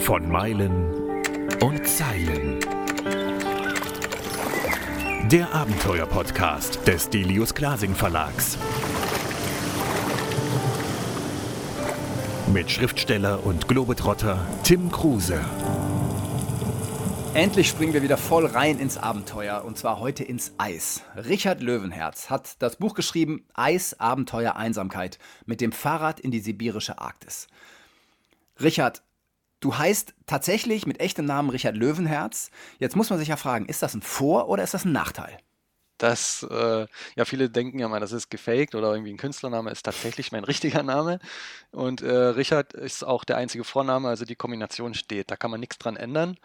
Von Meilen und Zeilen. Der Abenteuer-Podcast des Delius Glasing Verlags. Mit Schriftsteller und Globetrotter Tim Kruse. Endlich springen wir wieder voll rein ins Abenteuer und zwar heute ins Eis. Richard Löwenherz hat das Buch geschrieben Eis, Abenteuer, Einsamkeit mit dem Fahrrad in die sibirische Arktis. Richard, du heißt tatsächlich mit echtem Namen Richard Löwenherz. Jetzt muss man sich ja fragen, ist das ein Vor- oder ist das ein Nachteil? Dass äh, ja viele denken ja mal, das ist gefaked oder irgendwie ein Künstlername ist tatsächlich mein richtiger Name. Und äh, Richard ist auch der einzige Vorname, also die Kombination steht. Da kann man nichts dran ändern.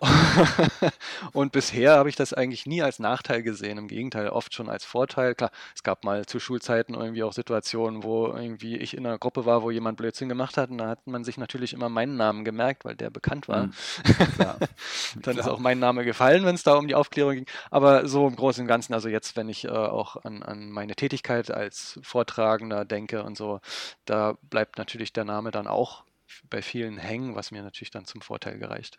und bisher habe ich das eigentlich nie als Nachteil gesehen. Im Gegenteil, oft schon als Vorteil. Klar, es gab mal zu Schulzeiten irgendwie auch Situationen, wo irgendwie ich in einer Gruppe war, wo jemand Blödsinn gemacht hat. Und da hat man sich natürlich immer meinen Namen gemerkt, weil der bekannt war. Mhm. Dann ist auch mein Name gefallen, wenn es da um die Aufklärung ging. Aber so im Großen und Ganzen, also jetzt, wenn ich äh, auch an, an meine Tätigkeit als Vortragender denke und so, da bleibt natürlich der Name dann auch bei vielen hängen, was mir natürlich dann zum Vorteil gereicht.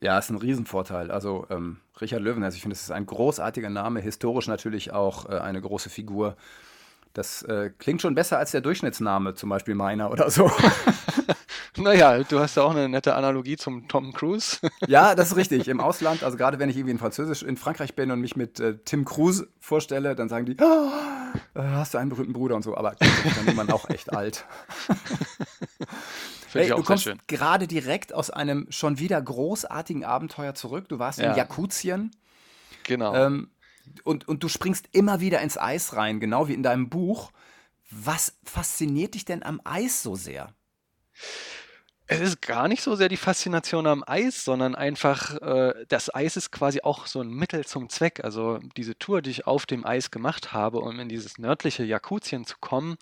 Ja, ist ein Riesenvorteil. Also ähm, Richard Löwen, also ich finde, es ist ein großartiger Name, historisch natürlich auch äh, eine große Figur. Das äh, klingt schon besser als der Durchschnittsname, zum Beispiel meiner oder so. naja, du hast ja auch eine nette Analogie zum Tom Cruise. ja, das ist richtig. Im Ausland, also gerade wenn ich irgendwie in Französisch in Frankreich bin und mich mit äh, Tim Cruise vorstelle, dann sagen die, oh, hast du einen berühmten Bruder und so. Aber dann ist man auch echt alt. Hey, du kommst gerade direkt aus einem schon wieder großartigen Abenteuer zurück. Du warst ja. in Jakutien. Genau. Ähm, und, und du springst immer wieder ins Eis rein, genau wie in deinem Buch. Was fasziniert dich denn am Eis so sehr? Es ist gar nicht so sehr die Faszination am Eis, sondern einfach, äh, das Eis ist quasi auch so ein Mittel zum Zweck. Also diese Tour, die ich auf dem Eis gemacht habe, um in dieses nördliche Jakutien zu kommen,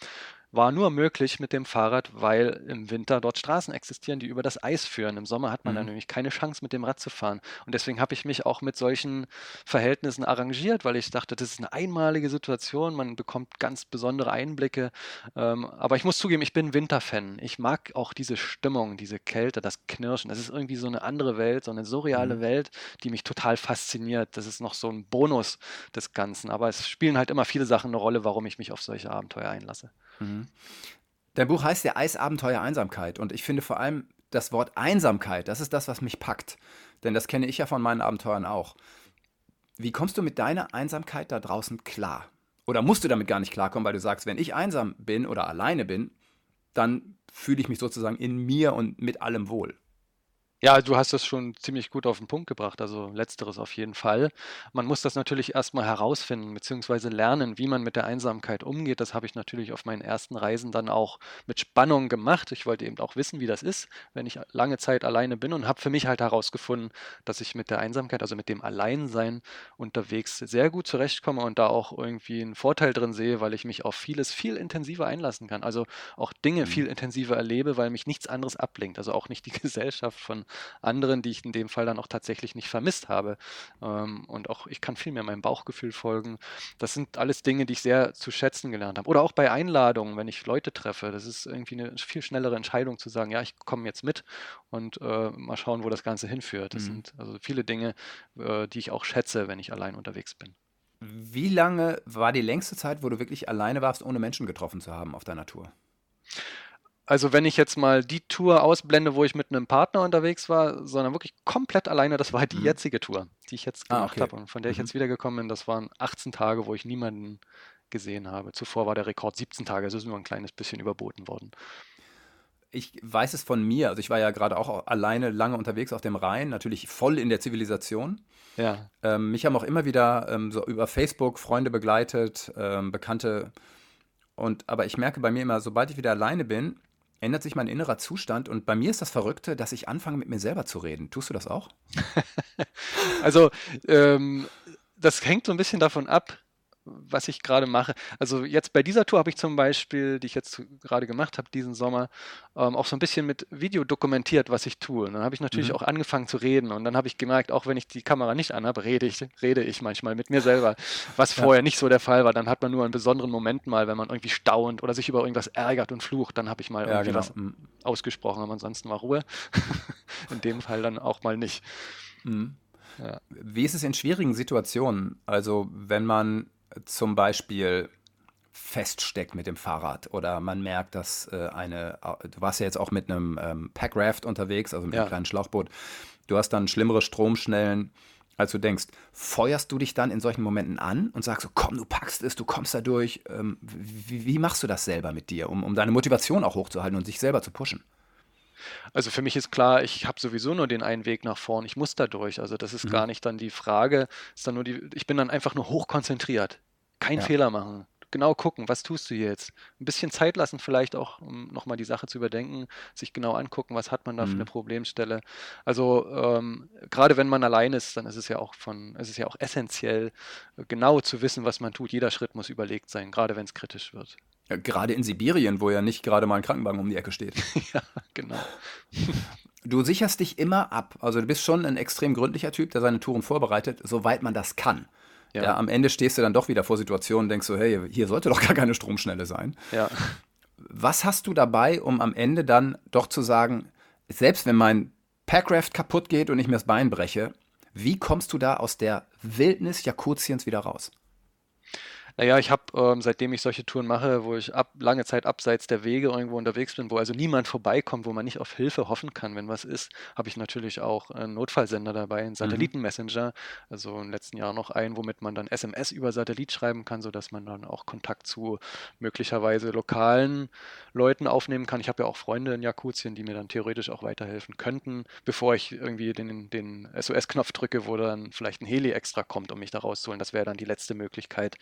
war nur möglich mit dem Fahrrad, weil im Winter dort Straßen existieren, die über das Eis führen. Im Sommer hat man mhm. dann nämlich keine Chance, mit dem Rad zu fahren. Und deswegen habe ich mich auch mit solchen Verhältnissen arrangiert, weil ich dachte, das ist eine einmalige Situation, man bekommt ganz besondere Einblicke. Ähm, aber ich muss zugeben, ich bin Winterfan. Ich mag auch diese Stimmung, diese Kälte, das Knirschen. Das ist irgendwie so eine andere Welt, so eine surreale mhm. Welt, die mich total fasziniert. Das ist noch so ein Bonus des Ganzen. Aber es spielen halt immer viele Sachen eine Rolle, warum ich mich auf solche Abenteuer einlasse. Mhm. Dein Buch heißt ja Eisabenteuer Einsamkeit und ich finde vor allem das Wort Einsamkeit, das ist das, was mich packt. Denn das kenne ich ja von meinen Abenteuern auch. Wie kommst du mit deiner Einsamkeit da draußen klar? Oder musst du damit gar nicht klarkommen, weil du sagst, wenn ich einsam bin oder alleine bin, dann fühle ich mich sozusagen in mir und mit allem wohl. Ja, du hast das schon ziemlich gut auf den Punkt gebracht, also letzteres auf jeden Fall. Man muss das natürlich erstmal herausfinden beziehungsweise lernen, wie man mit der Einsamkeit umgeht. Das habe ich natürlich auf meinen ersten Reisen dann auch mit Spannung gemacht. Ich wollte eben auch wissen, wie das ist, wenn ich lange Zeit alleine bin und habe für mich halt herausgefunden, dass ich mit der Einsamkeit, also mit dem Alleinsein unterwegs sehr gut zurechtkomme und da auch irgendwie einen Vorteil drin sehe, weil ich mich auf vieles viel intensiver einlassen kann. Also auch Dinge Mhm. viel intensiver erlebe, weil mich nichts anderes ablenkt. Also auch nicht die Gesellschaft von anderen, die ich in dem Fall dann auch tatsächlich nicht vermisst habe. Ähm, und auch ich kann viel mehr meinem Bauchgefühl folgen. Das sind alles Dinge, die ich sehr zu schätzen gelernt habe. Oder auch bei Einladungen, wenn ich Leute treffe. Das ist irgendwie eine viel schnellere Entscheidung zu sagen, ja, ich komme jetzt mit und äh, mal schauen, wo das Ganze hinführt. Das mhm. sind also viele Dinge, äh, die ich auch schätze, wenn ich allein unterwegs bin. Wie lange war die längste Zeit, wo du wirklich alleine warst, ohne Menschen getroffen zu haben auf deiner Tour? Also wenn ich jetzt mal die Tour ausblende, wo ich mit einem Partner unterwegs war, sondern wirklich komplett alleine, das war halt die mhm. jetzige Tour, die ich jetzt ah, gemacht ah, okay. habe und von der ich mhm. jetzt wiedergekommen bin. Das waren 18 Tage, wo ich niemanden gesehen habe. Zuvor war der Rekord 17 Tage, also ist nur ein kleines bisschen überboten worden. Ich weiß es von mir, also ich war ja gerade auch alleine lange unterwegs auf dem Rhein, natürlich voll in der Zivilisation. Ja. Ähm, mich haben auch immer wieder ähm, so über Facebook Freunde begleitet, ähm, Bekannte. Und aber ich merke bei mir immer, sobald ich wieder alleine bin, ändert sich mein innerer Zustand und bei mir ist das Verrückte, dass ich anfange mit mir selber zu reden. Tust du das auch? also ähm, das hängt so ein bisschen davon ab, was ich gerade mache. Also jetzt bei dieser Tour habe ich zum Beispiel, die ich jetzt gerade gemacht habe diesen Sommer, ähm, auch so ein bisschen mit Video dokumentiert, was ich tue. Und dann habe ich natürlich mhm. auch angefangen zu reden und dann habe ich gemerkt, auch wenn ich die Kamera nicht anhabe, rede ich, rede ich manchmal mit mir selber, was ja. vorher nicht so der Fall war. Dann hat man nur einen besonderen Moment mal, wenn man irgendwie staunt oder sich über irgendwas ärgert und flucht, dann habe ich mal ja, irgendwie genau. was mhm. ausgesprochen, aber ansonsten war Ruhe. In dem Fall dann auch mal nicht. Mhm. Ja. Wie ist es in schwierigen Situationen? Also wenn man zum Beispiel feststeckt mit dem Fahrrad oder man merkt, dass äh, eine, du warst ja jetzt auch mit einem ähm, Packraft unterwegs, also mit ja. einem kleinen Schlauchboot, du hast dann schlimmere Stromschnellen, als du denkst. Feuerst du dich dann in solchen Momenten an und sagst so, komm, du packst es, du kommst da durch. Ähm, wie, wie, machst du das selber mit dir, um, um deine Motivation auch hochzuhalten und sich selber zu pushen? Also für mich ist klar, ich habe sowieso nur den einen Weg nach vorn. Ich muss da durch. Also das ist mhm. gar nicht dann die Frage. Ist dann nur die, ich bin dann einfach nur hochkonzentriert. Kein ja. Fehler machen. Genau gucken, was tust du jetzt? Ein bisschen Zeit lassen, vielleicht auch, um nochmal die Sache zu überdenken, sich genau angucken, was hat man da mhm. für eine mhm. Problemstelle. Also ähm, gerade wenn man allein ist, dann ist es ja auch von, es ist ja auch essentiell, genau zu wissen, was man tut. Jeder Schritt muss überlegt sein, gerade wenn es kritisch wird. Ja, gerade in Sibirien, wo ja nicht gerade mal ein Krankenwagen um die Ecke steht. ja, genau. Du sicherst dich immer ab. Also du bist schon ein extrem gründlicher Typ, der seine Touren vorbereitet, soweit man das kann. Ja. ja. am Ende stehst du dann doch wieder vor Situationen und denkst so, hey, hier sollte doch gar keine Stromschnelle sein. Ja. Was hast du dabei, um am Ende dann doch zu sagen, selbst wenn mein Packraft kaputt geht und ich mir das Bein breche, wie kommst du da aus der Wildnis Jakutiens wieder raus? Naja, ich habe, ähm, seitdem ich solche Touren mache, wo ich ab, lange Zeit abseits der Wege irgendwo unterwegs bin, wo also niemand vorbeikommt, wo man nicht auf Hilfe hoffen kann, wenn was ist, habe ich natürlich auch einen Notfallsender dabei, einen mhm. Satellitenmessenger, also im letzten Jahr noch einen, womit man dann SMS über Satellit schreiben kann, sodass man dann auch Kontakt zu möglicherweise lokalen Leuten aufnehmen kann. Ich habe ja auch Freunde in Jakutien, die mir dann theoretisch auch weiterhelfen könnten, bevor ich irgendwie den, den SOS-Knopf drücke, wo dann vielleicht ein Heli extra kommt, um mich da rauszuholen. Das wäre dann die letzte Möglichkeit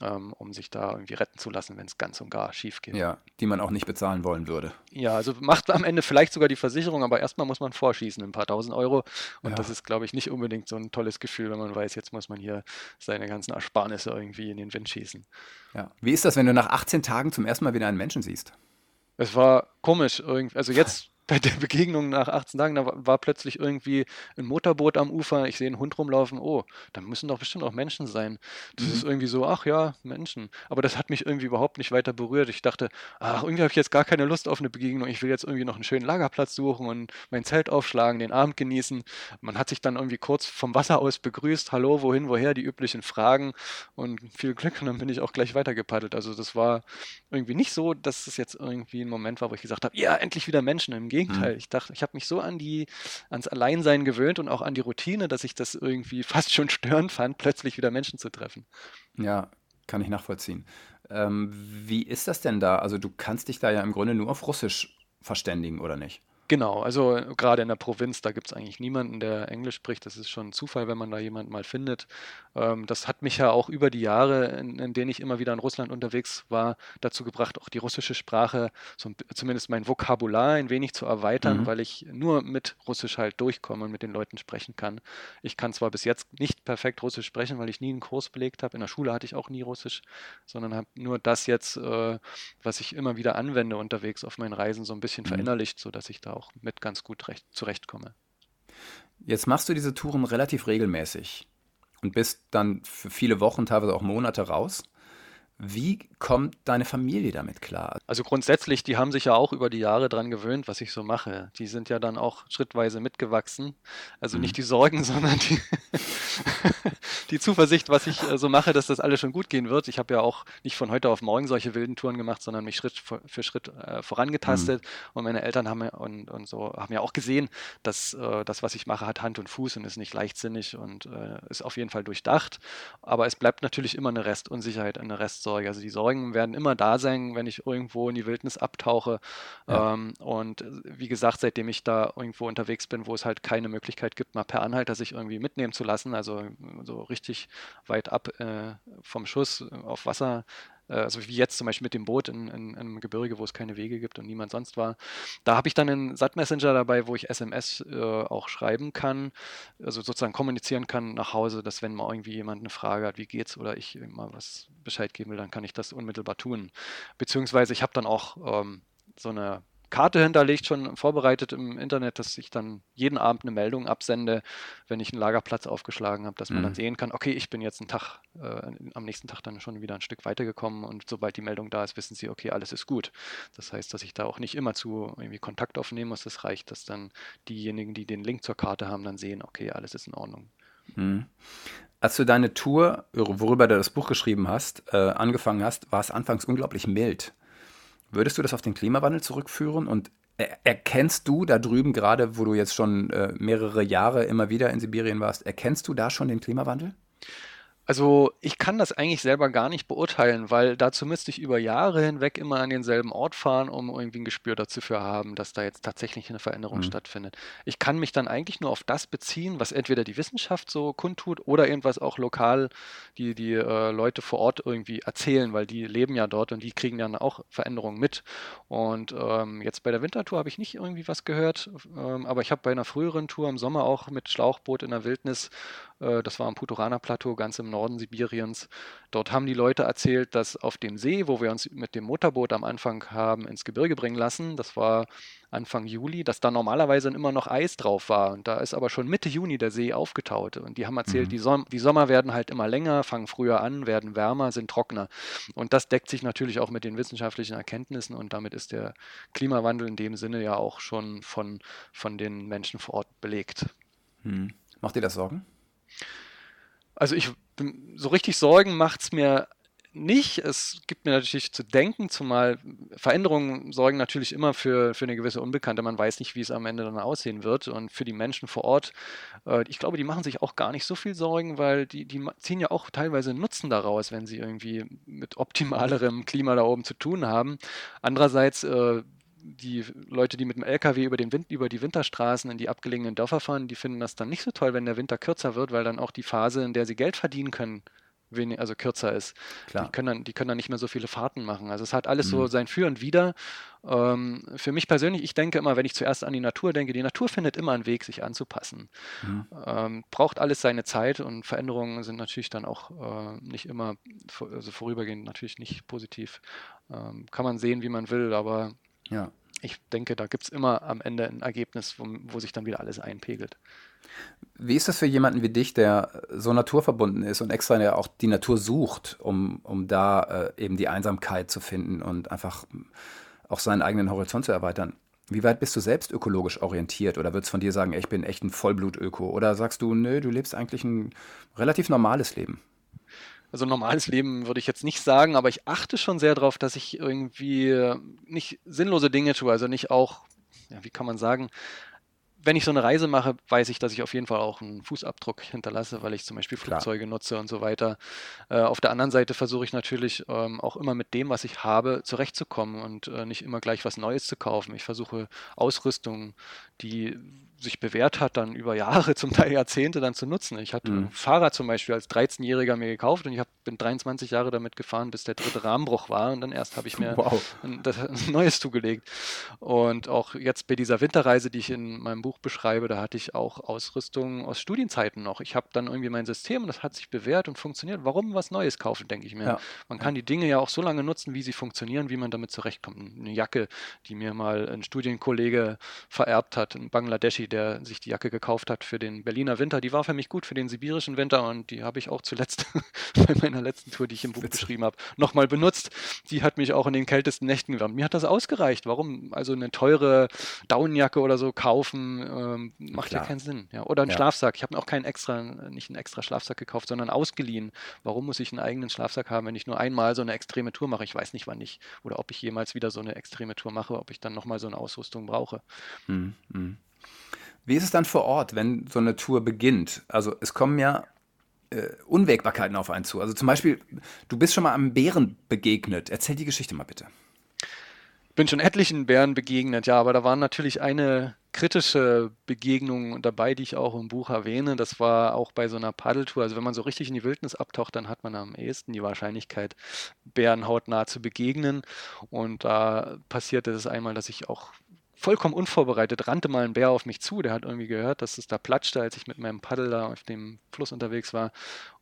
um sich da irgendwie retten zu lassen, wenn es ganz und gar schief geht. Ja, die man auch nicht bezahlen wollen würde. Ja, also macht am Ende vielleicht sogar die Versicherung, aber erstmal muss man vorschießen, ein paar tausend Euro. Und ja. das ist, glaube ich, nicht unbedingt so ein tolles Gefühl, wenn man weiß, jetzt muss man hier seine ganzen Ersparnisse irgendwie in den Wind schießen. Ja. Wie ist das, wenn du nach 18 Tagen zum ersten Mal wieder einen Menschen siehst? Es war komisch. Also jetzt bei der Begegnung nach 18 Tagen, da war, plötzlich irgendwie ein Motorboot am Ufer, ich sehe einen Hund rumlaufen, oh, da müssen doch bestimmt auch Menschen sein. Das mhm. ist irgendwie so, ach ja, Menschen. Aber das hat mich irgendwie überhaupt nicht weiter berührt. Ich dachte, ach, irgendwie habe ich jetzt gar keine Lust auf eine Begegnung. Ich will jetzt irgendwie noch einen schönen Lagerplatz suchen und mein Zelt aufschlagen, den Abend genießen. Man hat sich dann irgendwie kurz vom Wasser aus begrüßt, hallo, wohin, woher, die üblichen Fragen und viel Glück und dann bin ich auch gleich weitergepaddelt. Also das war irgendwie nicht so, dass es jetzt irgendwie ein Moment war, wo ich gesagt habe, ja, endlich wieder Menschen im Gegenteil. Mhm. Ich dachte, ich habe mich so an die, ans Alleinsein gewöhnt und auch an die Routine, dass ich das irgendwie fast schon störend fand, plötzlich wieder Menschen zu treffen. Ja, kann ich nachvollziehen. Ähm, wie ist das denn da? Also du kannst dich da ja im Grunde nur auf Russisch verständigen, oder nicht? Genau, also gerade in der Provinz, da gibt es eigentlich niemanden, der Englisch spricht. Das ist schon ein Zufall, wenn man da jemanden mal findet. Ähm, das hat mich ja auch über die Jahre, in, in, denen ich immer wieder in Russland unterwegs war, dazu gebracht, auch die russische Sprache, so, zumindest mein Vokabular ein wenig zu erweitern, mhm. weil ich nur mit Russisch halt durchkomme und mit den Leuten sprechen kann. Ich kann zwar bis jetzt nicht perfekt Russisch sprechen, weil ich nie einen Kurs belegt habe. In der Schule hatte ich auch nie Russisch, sondern habe nur das jetzt, äh, was ich immer wieder anwende unterwegs auf meinen Reisen, so ein bisschen mhm. verinnerlicht, sodass ich da auch mit ganz gut recht, zurechtkomme. Jetzt machst du diese Touren relativ regelmäßig und bist dann für viele Wochen, teilweise auch Monate raus. Wie kommt deine Familie damit klar? Also grundsätzlich, die haben sich ja auch über die Jahre daran gewöhnt, was ich so mache. Die sind ja dann auch schrittweise mitgewachsen. Also mhm. nicht die Sorgen, sondern die, die Zuversicht, was ich äh, so mache, dass das alles schon gut gehen wird. Ich habe ja auch nicht von heute auf morgen solche wilden Touren gemacht, sondern mich Schritt für Schritt äh, vorangetastet. Mhm. Und meine Eltern haben und, und so haben ja auch gesehen, dass äh, das, was ich mache, hat Hand und Fuß und ist nicht leichtsinnig und äh, ist auf jeden Fall durchdacht. Aber es bleibt natürlich immer eine Restunsicherheit, eine Rest Sorge. Also die Sorgen werden immer da sein, wenn ich irgendwo in die Wildnis abtauche. Ja. Ähm, und äh, wie gesagt, seitdem ich da irgendwo unterwegs bin, wo es halt keine Möglichkeit gibt, mal per Anhalter sich irgendwie mitnehmen zu lassen, also so richtig weit ab äh, vom Schuss auf Wasser also wie jetzt zum Beispiel mit dem Boot in, in, einem Gebirge, wo es keine Wege gibt und niemand sonst war. Da habe ich dann einen SAT-Messenger dabei, wo ich SMS äh, auch schreiben kann, also sozusagen kommunizieren kann nach Hause, dass wenn mal irgendwie jemand eine Frage hat, wie geht's oder ich mal was Bescheid geben will, dann kann ich das unmittelbar tun. Beziehungsweise ich habe dann auch ähm, so eine Karte hinterlegt, schon vorbereitet im Internet, dass ich dann jeden Abend eine Meldung absende, wenn ich einen Lagerplatz aufgeschlagen habe, dass man mhm. dann sehen kann, okay, ich bin jetzt einen Tag, äh, am nächsten Tag dann schon wieder ein Stück weitergekommen und sobald die Meldung da ist, wissen sie, okay, alles ist gut. Das heißt, dass ich da auch nicht immer zu irgendwie Kontakt aufnehmen muss. Das reicht, dass dann diejenigen, die den Link zur Karte haben, dann sehen, okay, alles ist in Ordnung. Mhm. Als du deine Tour, worüber du das Buch geschrieben hast, äh, angefangen hast, war es anfangs unglaublich mild. Würdest du das auf den Klimawandel zurückführen? Und erkennst du da drüben, gerade wo du jetzt schon äh, mehrere Jahre immer wieder in Sibirien warst, erkennst du da schon den Klimawandel? Also ich kann das eigentlich selber gar nicht beurteilen, weil dazu müsste ich über Jahre hinweg immer an denselben Ort fahren, um irgendwie ein Gespür dafür haben, dass da jetzt tatsächlich eine Veränderung mhm. stattfindet. Ich kann mich dann eigentlich nur auf das beziehen, was entweder die Wissenschaft so kundtut oder irgendwas auch lokal die, die äh, Leute vor Ort irgendwie erzählen, weil die leben ja dort und die kriegen dann auch Veränderungen mit. Und ähm, jetzt bei der Wintertour habe ich nicht irgendwie was gehört, ähm, aber ich habe bei einer früheren Tour im Sommer auch mit Schlauchboot in der Wildnis das war am Puturana-Plateau ganz im Norden Sibiriens. Dort haben die Leute erzählt, dass auf dem See, wo wir uns mit dem Motorboot am Anfang haben ins Gebirge bringen lassen, das war Anfang Juli, dass da normalerweise immer noch Eis drauf war. Und da ist aber schon Mitte Juni der See aufgetaut. Und die haben erzählt, mhm. die, Som die Sommer werden halt immer länger, fangen früher an, werden wärmer, sind trockener. Und das deckt sich natürlich auch mit den wissenschaftlichen Erkenntnissen. Und damit ist der Klimawandel in dem Sinne ja auch schon von, von den Menschen vor Ort belegt. Mhm. Macht dir das Sorgen? Also ich so richtig Sorgen macht es mir nicht. Es gibt mir natürlich zu denken, zumal Veränderungen sorgen natürlich immer für, für eine gewisse Unbekannte. Man weiß nicht, wie es am Ende dann aussehen wird. Und für die Menschen vor Ort, äh, ich glaube, die machen sich auch gar nicht so viel Sorgen, weil die, die ziehen ja auch teilweise Nutzen daraus, wenn sie irgendwie mit optimalerem Klima da oben zu tun haben. Andererseits äh, die Leute, die mit dem LKW über, den Wind, über die Winterstraßen in die abgelegenen Dörfer fahren, die finden das dann nicht so toll, wenn der Winter kürzer wird, weil dann auch die Phase, in der sie Geld verdienen können, wenig, also kürzer ist. Klar. Die, können dann, die können dann nicht mehr so viele Fahrten machen. Also es hat alles mhm. so sein Für und Wider. Ähm, für mich persönlich, ich denke immer, wenn ich zuerst an die Natur denke, die Natur findet immer einen Weg, sich anzupassen. Mhm. Ähm, braucht alles seine Zeit und Veränderungen sind natürlich dann auch äh, nicht immer, also vorübergehend natürlich nicht positiv. Ähm, kann man sehen, wie man will, aber ja. Ich denke, da gibt es immer am Ende ein Ergebnis, wo, wo sich dann wieder alles einpegelt. Wie ist das für jemanden wie dich, der so naturverbunden ist und extra ja auch die Natur sucht, um, um da äh, eben die Einsamkeit zu finden und einfach auch seinen eigenen Horizont zu erweitern? Wie weit bist du selbst ökologisch orientiert oder würdest du von dir sagen, ich bin echt ein Vollblut-Öko? Oder sagst du, nö, du lebst eigentlich ein relativ normales Leben? Also normales Leben würde ich jetzt nicht sagen, aber ich achte schon sehr darauf, dass ich irgendwie nicht sinnlose Dinge tue, also nicht auch, ja, wie kann man sagen, wenn ich so eine Reise mache, weiß ich, dass ich auf jeden Fall auch einen Fußabdruck hinterlasse, weil ich zum Beispiel Flugzeuge Klar. nutze und so weiter. Äh, auf der anderen Seite versuche ich natürlich ähm, auch immer mit dem, was ich habe, zurechtzukommen und äh, nicht immer gleich was Neues zu kaufen. Ich versuche Ausrüstung, die sich bewährt hat, dann über Jahre, zum Teil Jahrzehnte dann zu nutzen. Ich hatte mhm. ein Fahrrad zum Beispiel als 13-Jähriger mir gekauft und ich hab, bin 23 Jahre damit gefahren, bis der dritte Rahmenbruch war und dann erst habe ich mir wow. ein, das, ein, neues zugelegt. Und auch jetzt bei dieser Winterreise, die ich in meinem Buch beschreibe, da hatte ich auch Ausrüstung aus Studienzeiten noch. Ich habe dann irgendwie mein System und das hat sich bewährt und funktioniert. Warum was Neues kaufen, denke ich mir. Ja. Man kann die Dinge ja auch so lange nutzen, wie sie funktionieren, wie man damit zurechtkommt. Eine Jacke, die mir mal ein Studienkollege vererbt hat, ein Bangladeschi, der sich die Jacke gekauft hat für den Berliner Winter. Die war für mich gut für den sibirischen Winter und die habe ich auch zuletzt bei meiner letzten Tour, die ich im Buch Witz. beschrieben habe, nochmal benutzt. Die hat mich auch in den kältesten Nächten gewärmt. Mir hat das ausgereicht. Warum also eine teure Daunenjacke oder so kaufen? Ähm, macht Klar. ja keinen Sinn. Ja. Oder einen ja. Schlafsack. Ich habe mir auch keinen extra, nicht einen extra Schlafsack gekauft, sondern ausgeliehen. Warum muss ich einen eigenen Schlafsack haben, wenn ich nur einmal so eine extreme Tour mache? Ich weiß nicht, wann ich oder ob ich jemals wieder so eine extreme Tour mache, ob ich dann nochmal so eine Ausrüstung brauche. Mhm. Wie ist es dann vor Ort, wenn so eine Tour beginnt? Also es kommen ja äh, Unwägbarkeiten auf einen zu. Also zum Beispiel, du bist schon mal einem Bären begegnet. Erzähl die Geschichte mal bitte. Ich bin schon etlichen Bären begegnet, ja, aber da waren natürlich eine kritische Begegnungen dabei, die ich auch im Buch erwähne. Das war auch bei so einer Paddeltour. Also wenn man so richtig in die Wildnis abtaucht, dann hat man am ehesten die Wahrscheinlichkeit, Bären hautnah zu begegnen. Und da passierte es einmal, dass ich auch vollkommen unvorbereitet rannte mal ein Bär auf mich zu. Der hat irgendwie gehört, dass es da platschte, als ich mit meinem Paddel da auf dem Fluss unterwegs war.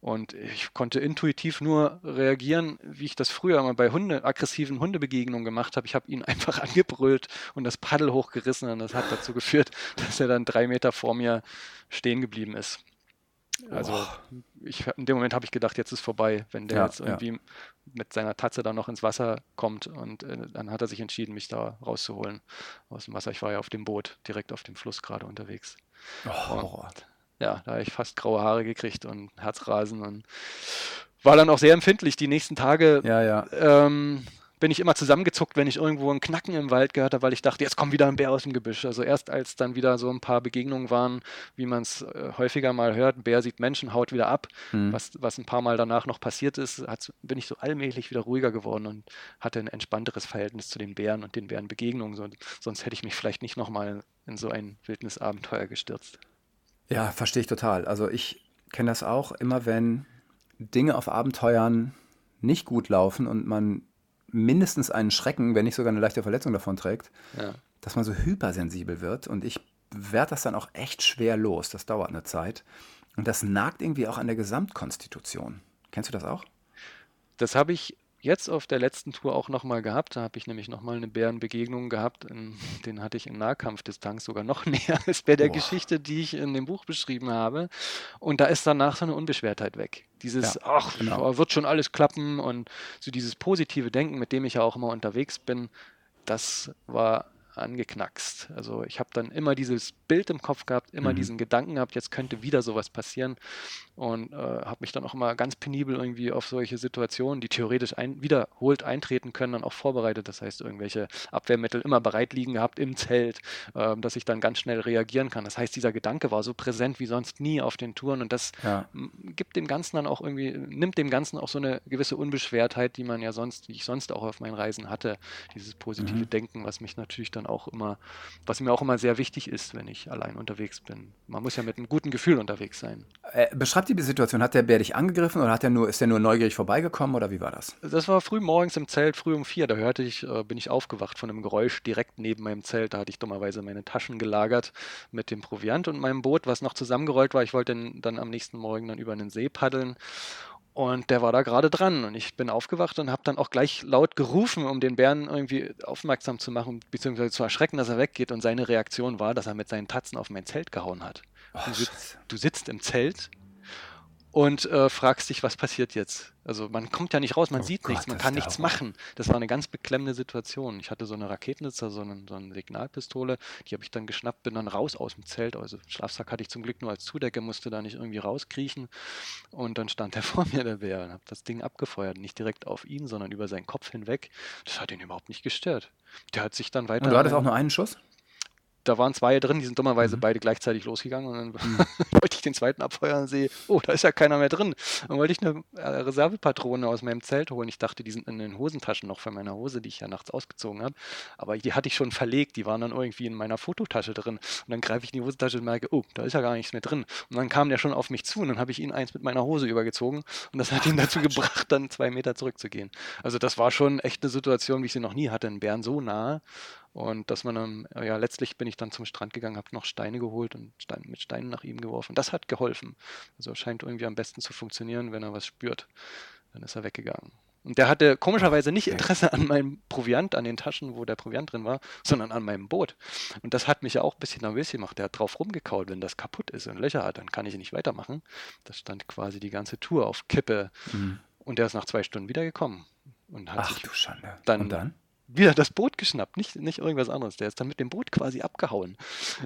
Und ich konnte intuitiv nur reagieren, wie ich das früher mal bei Hunde, aggressiven Hundebegegnungen gemacht habe. Ich habe ihn einfach angebrüllt und das Paddel hochgerissen. Und das hat dazu geführt, dass er dann drei Meter vor mir stehen geblieben ist. Also ich, in dem Moment habe ich gedacht, jetzt ist vorbei, wenn der ja, jetzt irgendwie ja. mit seiner Tatze da noch ins Wasser kommt und äh, dann hat er sich entschieden, mich da rauszuholen aus dem Wasser. Ich war ja auf dem Boot, direkt auf dem Fluss gerade unterwegs. Oh, und, ja, da habe ich fast graue Haare gekriegt und Herzrasen und war dann auch sehr empfindlich die nächsten Tage. Ja, ja. Ähm, bin ich immer zusammengezuckt, wenn ich irgendwo ein Knacken im Wald gehört habe, weil ich dachte, jetzt kommt wieder ein Bär aus dem Gebüsch. Also erst als dann wieder so ein paar Begegnungen waren, wie man es äh, häufiger mal hört, ein Bär sieht Menschen, haut wieder ab, mhm. was, was ein paar Mal danach noch passiert ist, bin ich so allmählich wieder ruhiger geworden und hatte ein entspannteres Verhältnis zu den Bären und den Bärenbegegnungen. So, sonst hätte ich mich vielleicht nicht nochmal in so ein Wildnisabenteuer gestürzt. Ja, verstehe ich total. Also ich kenne das auch, immer wenn Dinge auf Abenteuern nicht gut laufen und man mindestens einen Schrecken, wenn nicht sogar eine leichte Verletzung davon trägt, ja. dass man so hypersensibel wird. Und ich werde das dann auch echt schwer los. Das dauert eine Zeit. Und das nagt irgendwie auch an der Gesamtkonstitution. Kennst du das auch? Das habe ich jetzt auf der letzten Tour auch nochmal gehabt. Da habe ich nämlich nochmal eine Bärenbegegnung gehabt. In, den hatte ich in Nahkampfdistanz sogar noch näher als bei der Boah. Geschichte, die ich in dem Buch beschrieben habe. Und da ist danach so eine Unbeschwertheit weg. Dieses, ja, ach, genau. wird schon alles klappen und so dieses positive Denken, mit dem ich ja auch immer unterwegs bin, das war angeknackst. Also ich habe dann immer dieses Bild im Kopf gehabt, immer mhm. diesen Gedanken gehabt, jetzt könnte wieder sowas passieren und äh, habe mich dann auch immer ganz penibel irgendwie auf solche Situationen, die theoretisch ein, wiederholt eintreten können, dann auch vorbereitet. Das heißt, irgendwelche Abwehrmittel immer bereit liegen gehabt im Zelt, äh, dass ich dann ganz schnell reagieren kann. Das heißt, dieser Gedanke war so präsent wie sonst nie auf den Touren und das ja. gibt dem Ganzen dann auch irgendwie, nimmt dem Ganzen auch so eine gewisse Unbeschwertheit, die man ja sonst, die ich sonst auch auf meinen Reisen hatte, dieses positive mhm. Denken, was mich natürlich dann auch immer, was mir auch immer sehr wichtig ist, wenn ich allein unterwegs bin. Man muss ja mit einem guten Gefühl unterwegs sein. Äh, beschreib die Situation. Hat der Bär dich angegriffen oder hat er nur, ist er nur neugierig vorbeigekommen oder wie war das? Das war früh morgens im Zelt, früh um vier. Da hörte ich, äh, bin ich aufgewacht von einem Geräusch direkt neben meinem Zelt. Da hatte ich dummerweise meine Taschen gelagert mit dem Proviant und meinem Boot, was noch zusammengerollt war. Ich wollte dann am nächsten Morgen dann über einen See paddeln und der war da gerade dran und ich bin aufgewacht und habe dann auch gleich laut gerufen, um den Bären irgendwie aufmerksam zu machen, beziehungsweise zu erschrecken, dass er weggeht. Und seine Reaktion war, dass er mit seinen Tatzen auf mein Zelt gehauen hat. Oh, du, sitzt, du, sitzt, im Zelt und äh, fragst dich, was passiert jetzt? Also man kommt ja nicht raus, man oh sieht Gott, nichts, man kann nichts machen. Das war eine ganz beklemmende Situation. Ich hatte so eine Raketennitzer, so eine, so eine Signalpistole, die habe ich dann geschnappt, bin dann raus aus dem Zelt. Also Schlafsack hatte ich zum Glück nur als Zudecke, musste da nicht irgendwie rauskriechen. Und dann stand er vor mir, der Bär, und habe das Ding abgefeuert. Nicht direkt auf ihn, sondern über seinen Kopf hinweg. Das hat ihn überhaupt nicht gestört. Der hat sich dann weiter... Und du hattest auch nur einen Schuss? Da waren zwei drin, die sind dummerweise mhm. beide gleichzeitig losgegangen und dann mhm. wollte ich den zweiten abfeuern und sehe, oh, da ist ja keiner mehr drin. Dann wollte ich eine äh, Reservepatrone aus meinem Zelt holen. Ich dachte, die sind in den Hosentaschen noch von meiner Hose, die ich ja nachts ausgezogen habe. Aber die hatte ich schon verlegt, die waren dann irgendwie in meiner Fototasche drin. Und dann greife ich in die Hosentasche und merke, oh, da ist ja gar nichts mehr drin. Und dann kam der schon auf mich zu und dann habe ich ihn eins mit meiner Hose übergezogen und das hat ihn dazu gebracht, dann zwei Meter zurückzugehen. Also das war schon echt eine Situation, wie ich sie noch nie hatte, in Bern so nah. Und dass man dann, ja, letztlich bin ich dann zum Strand gegangen, habe noch Steine geholt und Stein, mit Steinen nach ihm geworfen. Das hat geholfen. Also scheint irgendwie am besten zu funktionieren, wenn er was spürt. Dann ist er weggegangen. Und der hatte komischerweise nicht Interesse an meinem Proviant, an den Taschen, wo der Proviant drin war, sondern an meinem Boot. Und das hat mich ja auch ein bisschen nervös gemacht. Der hat drauf rumgekaut, wenn das kaputt ist und Löcher hat, dann kann ich nicht weitermachen. Das stand quasi die ganze Tour auf Kippe. Mhm. Und der ist nach zwei Stunden wiedergekommen. Und hat Ach, sich du Schande. Dann, und dann? Wieder das Boot geschnappt, nicht, nicht irgendwas anderes. Der ist dann mit dem Boot quasi abgehauen.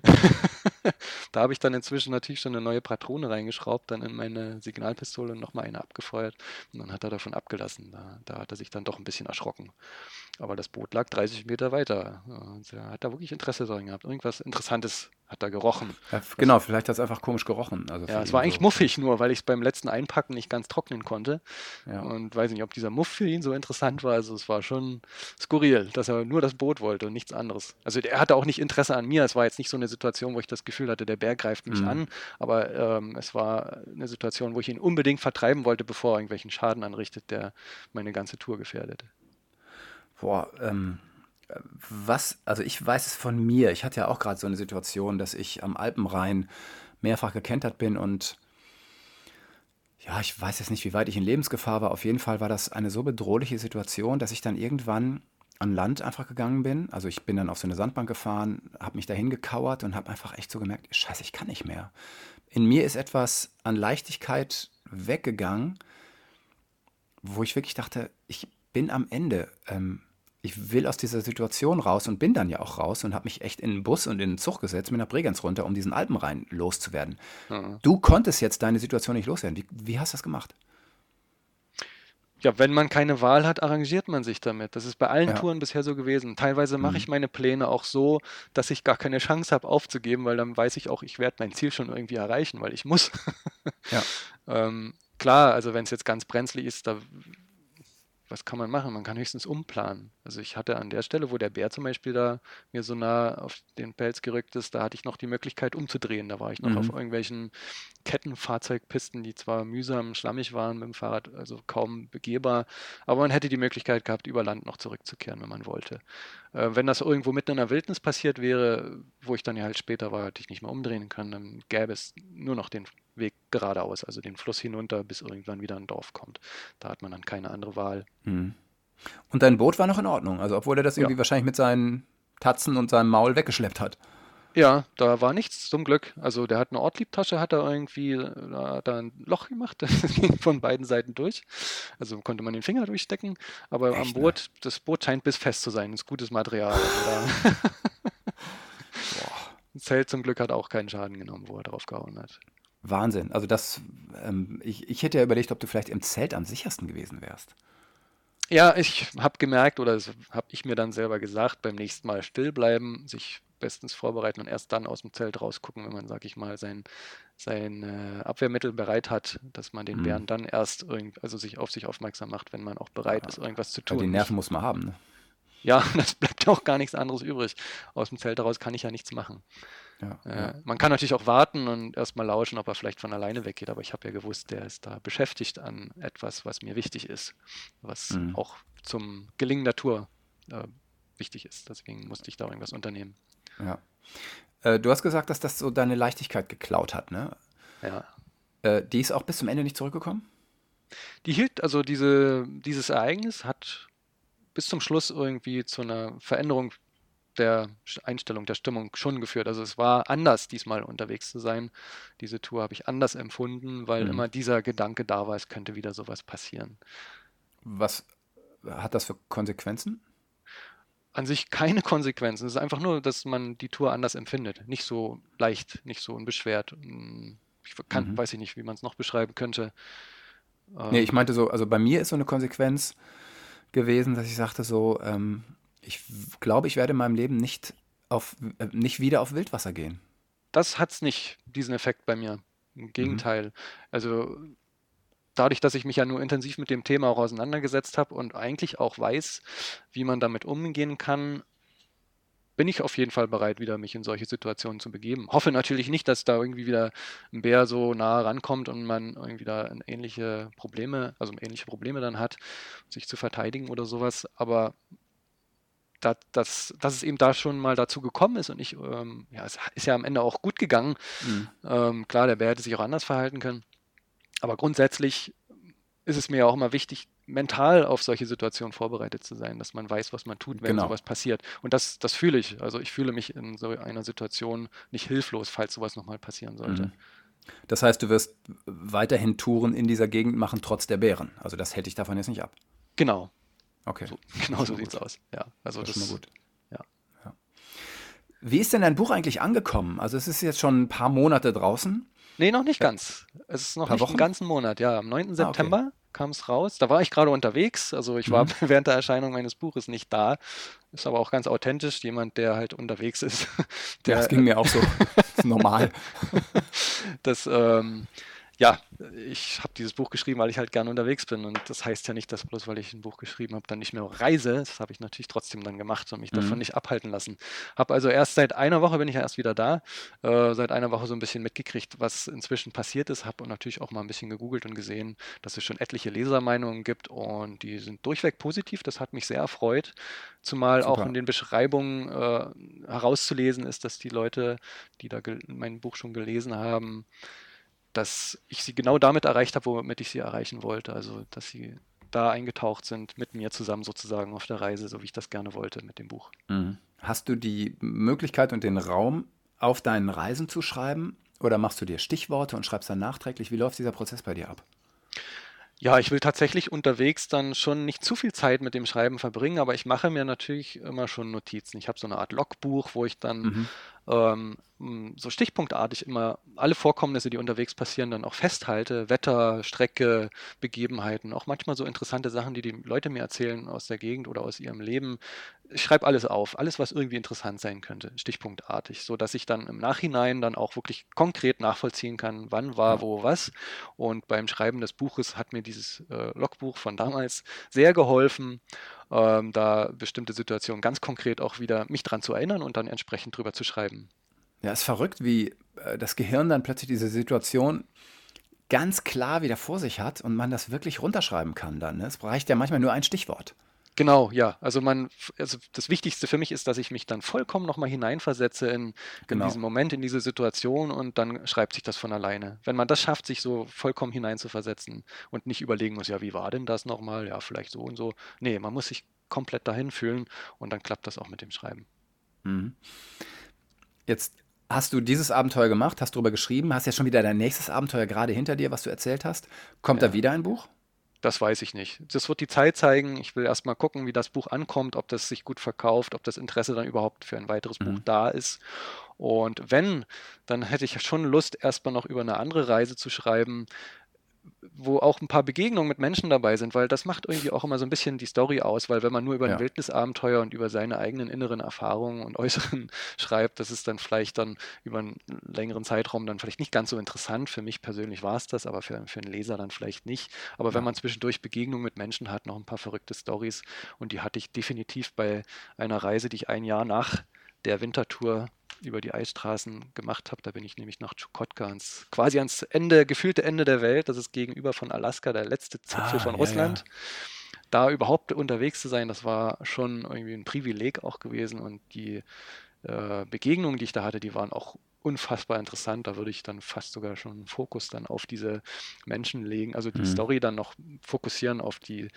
da habe ich dann inzwischen natürlich schon eine neue Patrone reingeschraubt, dann in meine Signalpistole nochmal eine abgefeuert und dann hat er davon abgelassen. Da, da, hat er sich dann doch ein bisschen erschrocken. Aber das Boot lag 30 Meter weiter. Und er hat da wirklich Interesse daran gehabt, irgendwas Interessantes hat er gerochen. Ja, genau, vielleicht hat es einfach komisch gerochen. Also ja, es war eigentlich so. muffig nur, weil ich es beim letzten Einpacken nicht ganz trocknen konnte. Ja. Und weiß nicht, ob dieser Muff für ihn so interessant war. Also es war schon skurril, dass er nur das Boot wollte und nichts anderes. Also er hatte auch nicht Interesse an mir. Es war jetzt nicht so eine Situation, wo ich das Gefühl hatte, der Bär greift mich mhm. an. Aber ähm, es war eine Situation, wo ich ihn unbedingt vertreiben wollte, bevor er irgendwelchen Schaden anrichtet, der meine ganze Tour gefährdete. Boah, ähm, was, also ich weiß es von mir, ich hatte ja auch gerade so eine Situation, dass ich am Alpenrhein mehrfach gekentert bin und ja, ich weiß jetzt nicht, wie weit ich in Lebensgefahr war. Auf jeden Fall war das eine so bedrohliche Situation, dass ich dann irgendwann an Land einfach gegangen bin. Also ich bin dann auf so eine Sandbank gefahren, habe mich dahin gekauert und habe einfach echt so gemerkt, scheiße, ich kann nicht mehr. In mir ist etwas an Leichtigkeit weggegangen, wo ich wirklich dachte, ich bin am Ende. Ähm, ich will aus dieser Situation raus und bin dann ja auch raus und habe mich echt in den Bus und in den Zug gesetzt mit einer Bregenz runter, um diesen Alpenrhein loszuwerden. Mhm. Du konntest jetzt deine Situation nicht loswerden. Wie, wie hast du das gemacht? Ja, wenn man keine Wahl hat, arrangiert man sich damit. Das ist bei allen ja. Touren bisher so gewesen. Teilweise mache mhm. ich meine Pläne auch so, dass ich gar keine Chance habe aufzugeben, weil dann weiß ich auch, ich werde mein Ziel schon irgendwie erreichen, weil ich muss. ja. ähm, klar, also wenn es jetzt ganz brenzlig ist, da was kann man machen? Man kann höchstens umplanen. Also ich hatte an der Stelle, wo der Bär zum Beispiel da mir so nah auf den Pelz gerückt ist, da hatte ich noch die Möglichkeit umzudrehen. Da war ich noch mhm. auf irgendwelchen Kettenfahrzeugpisten, die zwar mühsam schlammig waren mit dem Fahrrad, also kaum begehbar, aber man hätte die Möglichkeit gehabt, über Land noch zurückzukehren, wenn man wollte. Äh, wenn das irgendwo mitten in der Wildnis passiert wäre, wo ich dann ja halt später war, hätte ich nicht mehr umdrehen können, dann gäbe es nur noch den Weg geradeaus, also den Fluss hinunter, bis irgendwann wieder ein Dorf kommt. Da hat man dann keine andere Wahl. Mhm. Und dein Boot war noch in Ordnung, also obwohl er das irgendwie ja. wahrscheinlich mit seinen Tatzen und seinem Maul weggeschleppt hat. Ja, da war nichts zum Glück. Also der hat eine Ortliebtasche, hat er irgendwie, da hat er ein Loch gemacht, das ging von beiden Seiten durch. Also konnte man den Finger durchstecken, aber Echt, am Boot, ne? das Boot scheint bis fest zu sein, das ist gutes Material. Also das Zelt zum Glück hat auch keinen Schaden genommen, wo er drauf gehauen hat. Wahnsinn. Also das, ähm, ich, ich hätte ja überlegt, ob du vielleicht im Zelt am sichersten gewesen wärst. Ja, ich habe gemerkt, oder habe ich mir dann selber gesagt, beim nächsten Mal still bleiben, sich bestens vorbereiten und erst dann aus dem Zelt rausgucken, wenn man, sag ich mal, sein, sein äh, Abwehrmittel bereit hat, dass man den mhm. Bären dann erst irgend, also sich auf sich aufmerksam macht, wenn man auch bereit ja, ist, irgendwas zu tun. Ja, die Nerven muss man haben, ne? Ja, das bleibt auch gar nichts anderes übrig. Aus dem Zelt heraus kann ich ja nichts machen. Ja, äh, ja. Man kann natürlich auch warten und erstmal lauschen, ob er vielleicht von alleine weggeht, aber ich habe ja gewusst, der ist da beschäftigt an etwas, was mir wichtig ist, was mhm. auch zum Gelingen der Tour äh, wichtig ist. Deswegen musste ich da irgendwas unternehmen. Ja. Äh, du hast gesagt, dass das so deine Leichtigkeit geklaut hat, ne? Ja. Äh, die ist auch bis zum Ende nicht zurückgekommen? Die hielt, also diese, dieses Ereignis hat bis zum Schluss irgendwie zu einer Veränderung der Einstellung, der Stimmung schon geführt. Also es war anders, diesmal unterwegs zu sein. Diese Tour habe ich anders empfunden, weil mhm. immer dieser Gedanke da war, es könnte wieder sowas passieren. Was hat das für Konsequenzen? An sich keine Konsequenzen. Es ist einfach nur, dass man die Tour anders empfindet. Nicht so leicht, nicht so unbeschwert. Hm, ich kann, mhm. weiß ich nicht, wie man es noch beschreiben könnte. Nee, ich ähm, meinte so, also bei mir ist so eine Konsequenz gewesen, dass ich sagte so, ähm, ich glaube, ich werde in meinem Leben nicht, auf, äh, nicht wieder auf Wildwasser gehen. Das hat es nicht, diesen Effekt bei mir. Im mhm. Gegenteil. Mhm. Also dadurch, dass ich mich ja nur intensiv mit dem Thema auch auseinandergesetzt habe und eigentlich auch weiß, wie man damit umgehen kann, bin ich auf jeden Fall bereit, wieder mich in solche Situationen zu begeben. Hoffe natürlich nicht, dass da irgendwie wieder ein Bär so nah rankommt und man irgendwie da ähnliche Probleme, also ähnliche Probleme dann hat, sich zu verteidigen oder sowas. Aber dass, dass, dass es eben da schon mal dazu gekommen ist und ich, ähm, ja, es ist ja am Ende auch gut gegangen. Mhm. Ähm, klar, der Bär hätte sich auch anders verhalten können. Aber grundsätzlich ist es mir auch immer wichtig, mental auf solche Situationen vorbereitet zu sein, dass man weiß, was man tut, wenn genau. sowas passiert. Und das, das fühle ich. Also ich fühle mich in so einer Situation nicht hilflos, falls sowas nochmal passieren sollte. Mhm. Das heißt, du wirst weiterhin Touren in dieser Gegend machen, trotz der Bären. Also das hält dich davon jetzt nicht ab. Genau, Okay. So, genau so sieht es aus. Ja, also das, das ist schon mal gut. Ja. ja. Wie ist denn dein Buch eigentlich angekommen? Also es ist jetzt schon ein paar Monate draußen. Nee, noch nicht ganz. Es ist noch nicht Wochen? einen ganzen Monat. Ja, am 9. September ah, okay. kam es raus. Da war ich gerade unterwegs, also ich war mhm. während der Erscheinung meines Buches nicht da. Ist aber auch ganz authentisch, jemand, der halt unterwegs ist. Der, ja, das ging mir auch so. das ist normal. das, ähm, ja, ich habe dieses Buch geschrieben, weil ich halt gerne unterwegs bin. Und das heißt ja nicht, dass bloß weil ich ein Buch geschrieben habe, dann nicht mehr reise. Das habe ich natürlich trotzdem dann gemacht und mich mhm. davon nicht abhalten lassen. Habe also erst seit einer Woche bin ich ja erst wieder da. Äh, seit einer Woche so ein bisschen mitgekriegt, was inzwischen passiert ist. Habe natürlich auch mal ein bisschen gegoogelt und gesehen, dass es schon etliche Lesermeinungen gibt und die sind durchweg positiv. Das hat mich sehr erfreut. Zumal Super. auch in den Beschreibungen äh, herauszulesen ist, dass die Leute, die da mein Buch schon gelesen haben, dass ich sie genau damit erreicht habe, womit ich sie erreichen wollte. Also, dass sie da eingetaucht sind mit mir zusammen sozusagen auf der Reise, so wie ich das gerne wollte mit dem Buch. Mhm. Hast du die Möglichkeit und den Raum, auf deinen Reisen zu schreiben? Oder machst du dir Stichworte und schreibst dann nachträglich? Wie läuft dieser Prozess bei dir ab? Ja, ich will tatsächlich unterwegs dann schon nicht zu viel Zeit mit dem Schreiben verbringen, aber ich mache mir natürlich immer schon Notizen. Ich habe so eine Art Logbuch, wo ich dann mhm ähm, so stichpunktartig immer alle Vorkommnisse, die unterwegs passieren, dann auch festhalte. Wetter, Strecke, Begebenheiten, auch manchmal so interessante Sachen, die die Leute mir erzählen aus der Gegend oder aus ihrem Leben. Ich schreibe alles auf, alles, was irgendwie interessant sein könnte, stichpunktartig, so dass ich dann im Nachhinein dann auch wirklich konkret nachvollziehen kann, wann war wo was. Und beim Schreiben des Buches hat mir dieses äh, Logbuch von damals sehr geholfen ähm, da bestimmte Situationen ganz konkret auch wieder mich dran zu erinnern und dann entsprechend drüber zu schreiben. Ja, ist verrückt, wie äh, das Gehirn dann plötzlich diese Situation ganz klar wieder vor sich hat und man das wirklich runterschreiben kann dann. Ne? Es reicht ja manchmal nur ein Stichwort. Genau, ja. Also man, also das Wichtigste für mich ist, dass ich mich dann vollkommen nochmal hineinversetze in, genau. in diesen Moment, in diese Situation und dann schreibt sich das von alleine. Wenn man das schafft, sich so vollkommen hineinzuversetzen und nicht überlegen muss, ja, wie war denn das nochmal? Ja, vielleicht so und so. Nee, man muss sich komplett dahin fühlen und dann klappt das auch mit dem Schreiben. Mhm. Jetzt hast du dieses Abenteuer gemacht, hast darüber geschrieben, hast ja schon wieder dein nächstes Abenteuer gerade hinter dir, was du erzählt hast. Kommt ja. da wieder ein Buch? Das weiß ich nicht. Das wird die Zeit zeigen. Ich will erstmal gucken, wie das Buch ankommt, ob das sich gut verkauft, ob das Interesse dann überhaupt für ein weiteres mhm. Buch da ist. Und wenn, dann hätte ich schon Lust, erstmal noch über eine andere Reise zu schreiben, wo auch ein paar Begegnungen mit Menschen dabei sind, weil das macht irgendwie auch immer so ein bisschen die Story aus, weil wenn man nur über ein Wildnisabenteuer und über seine eigenen inneren Erfahrungen und äußeren schreibt, das ist dann vielleicht dann über einen längeren Zeitraum dann vielleicht nicht ganz so interessant. Für mich persönlich war es das, aber für, für einen Leser dann vielleicht nicht. Aber ja. wenn man zwischendurch Begegnungen mit Menschen hat, noch ein paar verrückte Stories und die hatte ich definitiv bei einer Reise, die ich ein Jahr nach der Wintertour über die Eisstraßen gemacht habe. Da bin ich nämlich nach Chukotka ans, quasi ans Ende, gefühlte Ende der Welt. Das ist gegenüber von Alaska der letzte Zipfel ah, von ja, Russland. Ja. Da überhaupt unterwegs zu sein, das war schon irgendwie ein Privileg auch gewesen. Und die äh, Begegnungen, die ich da hatte, die waren auch unfassbar interessant. Da würde ich dann fast sogar schon einen Fokus dann auf diese Menschen legen, also die mhm. Story dann noch fokussieren auf die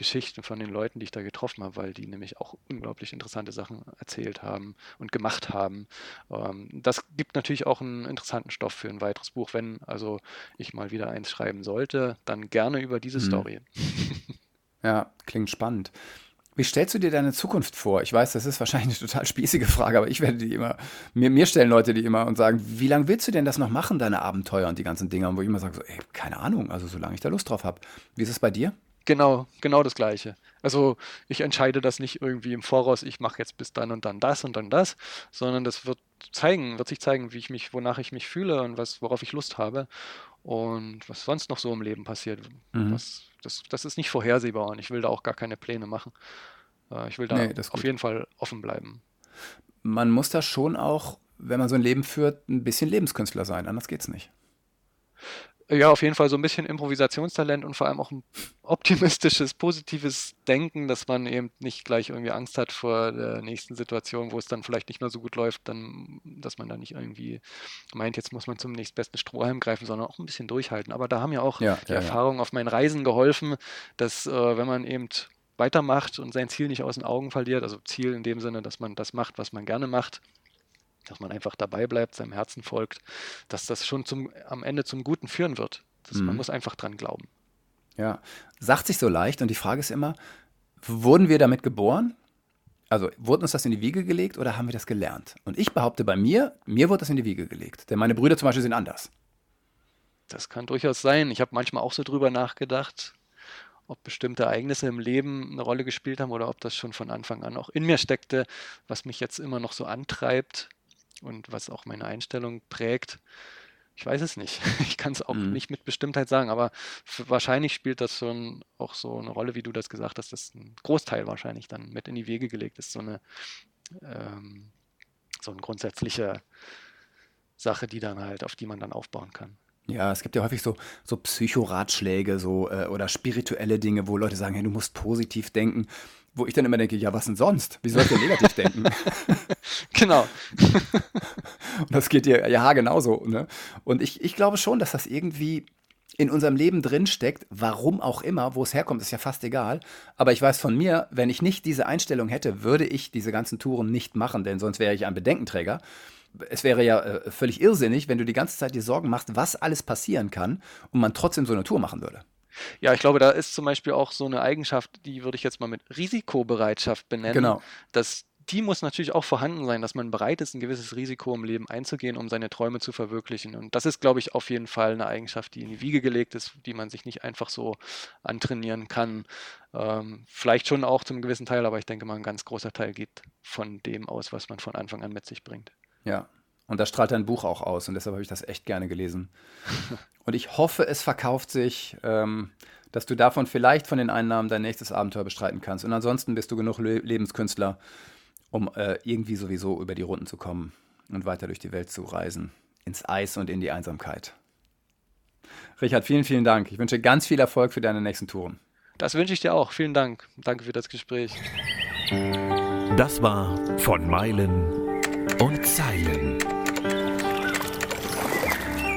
Geschichten von den Leuten, die ich da getroffen habe, weil die nämlich auch unglaublich interessante Sachen erzählt haben und gemacht haben. Ähm, das gibt natürlich auch einen interessanten Stoff für ein weiteres Buch. Wenn also ich mal wieder eins schreiben sollte, dann gerne über diese mhm. Story. Ja, klingt spannend. Wie stellst du dir deine Zukunft vor? Ich weiß, das ist wahrscheinlich eine total spießige Frage, aber ich werde die immer, mir, mir stellen Leute die immer und sagen, wie lange willst du denn das noch machen, deine Abenteuer und die ganzen Dinge? Und wo ich immer sage, so, ey, keine Ahnung, also solange ich da Lust drauf habe. Wie ist es bei dir? Genau, genau das Gleiche. Also ich entscheide das nicht irgendwie im Voraus, ich mache jetzt bis dann und dann das und dann das, sondern das wird zeigen, wird sich zeigen, wie ich mich, wonach ich mich fühle und was, worauf ich Lust habe und was sonst noch so im Leben passiert. Mhm. Das, das, das ist nicht vorhersehbar und ich will da auch gar keine Pläne machen. Äh, ich will da nee, auf jeden Fall offen bleiben. Man muss da schon auch, wenn man so ein Leben führt, ein bisschen Lebenskünstler sein, anders geht's nicht. Ja, auf jeden Fall so ein bisschen Improvisationstalent und vor allem auch ein optimistisches, positives Denken, dass man eben nicht gleich irgendwie Angst hat vor der nächsten Situation, wo es dann vielleicht nicht mehr so gut läuft, dann, dass man da nicht irgendwie meint, jetzt muss man zum nächstbesten Strohhalm greifen, sondern auch ein bisschen durchhalten. Aber da haben ja auch ja, die ja, Erfahrungen ja. auf meinen Reisen geholfen, dass äh, wenn man eben weitermacht und sein Ziel nicht aus den Augen verliert, also Ziel in dem Sinne, dass man das macht, was man gerne macht, dass man einfach dabei bleibt, seinem Herzen folgt, dass das schon zum, am Ende zum Guten führen wird. Das, mhm. Man muss einfach dran glauben. Ja, sagt sich so leicht und die Frage ist immer, wurden wir damit geboren? Also wurde uns das in die Wiege gelegt oder haben wir das gelernt? Und ich behaupte bei mir, mir wurde das in die Wiege gelegt. Denn meine Brüder zum Beispiel sind anders. Das kann durchaus sein. Ich habe manchmal auch so drüber nachgedacht. ob bestimmte Ereignisse im Leben eine Rolle gespielt haben oder ob das schon von Anfang an auch in mir steckte, was mich jetzt immer noch so antreibt und was auch meine Einstellung prägt. Ich weiß es nicht. Ich kann es auch mhm. nicht mit Bestimmtheit sagen, aber wahrscheinlich spielt das schon auch so eine Rolle, wie du das gesagt hast, dass ein Großteil wahrscheinlich dann mit in die Wege gelegt ist. So eine, ähm, so eine grundsätzliche Sache, die dann halt, auf die man dann aufbauen kann. Ja, es gibt ja häufig so, so Psychoratschläge so, äh, oder spirituelle Dinge, wo Leute sagen, hey, du musst positiv denken. Wo ich dann immer denke, ja, was denn sonst? Wie soll ich denn negativ denken? genau. Und das geht dir ja genauso. Ne? Und ich, ich glaube schon, dass das irgendwie in unserem Leben drinsteckt, warum auch immer, wo es herkommt, ist ja fast egal. Aber ich weiß von mir, wenn ich nicht diese Einstellung hätte, würde ich diese ganzen Touren nicht machen, denn sonst wäre ich ein Bedenkenträger es wäre ja äh, völlig irrsinnig, wenn du die ganze Zeit dir Sorgen machst, was alles passieren kann und man trotzdem so eine Tour machen würde. Ja, ich glaube, da ist zum Beispiel auch so eine Eigenschaft, die würde ich jetzt mal mit Risikobereitschaft benennen. Genau. Dass die muss natürlich auch vorhanden sein, dass man bereit ist, ein gewisses Risiko im Leben einzugehen, um seine Träume zu verwirklichen. Und das ist, glaube ich, auf jeden Fall eine Eigenschaft, die in die Wiege gelegt ist, die man sich nicht einfach so antrainieren kann. Ähm, vielleicht schon auch zum gewissen Teil, aber ich denke mal, ein ganz großer Teil geht von dem aus, was man von Anfang an mit sich bringt. Ja. Und da strahlt dein Buch auch aus und deshalb habe ich das echt gerne gelesen. und ich hoffe, es verkauft sich, ähm, dass du davon vielleicht von den Einnahmen dein nächstes Abenteuer bestreiten kannst. Und ansonsten bist du genug Le Lebenskünstler, um äh, irgendwie sowieso über die Runden zu kommen und weiter durch die Welt zu reisen. Ins Eis und in die Einsamkeit. Richard, vielen, vielen Dank. Ich wünsche ganz viel Erfolg für deine nächsten Touren. Das wünsche ich dir auch. Vielen Dank. Danke für das Gespräch. Das war von Meilen und Zeilen.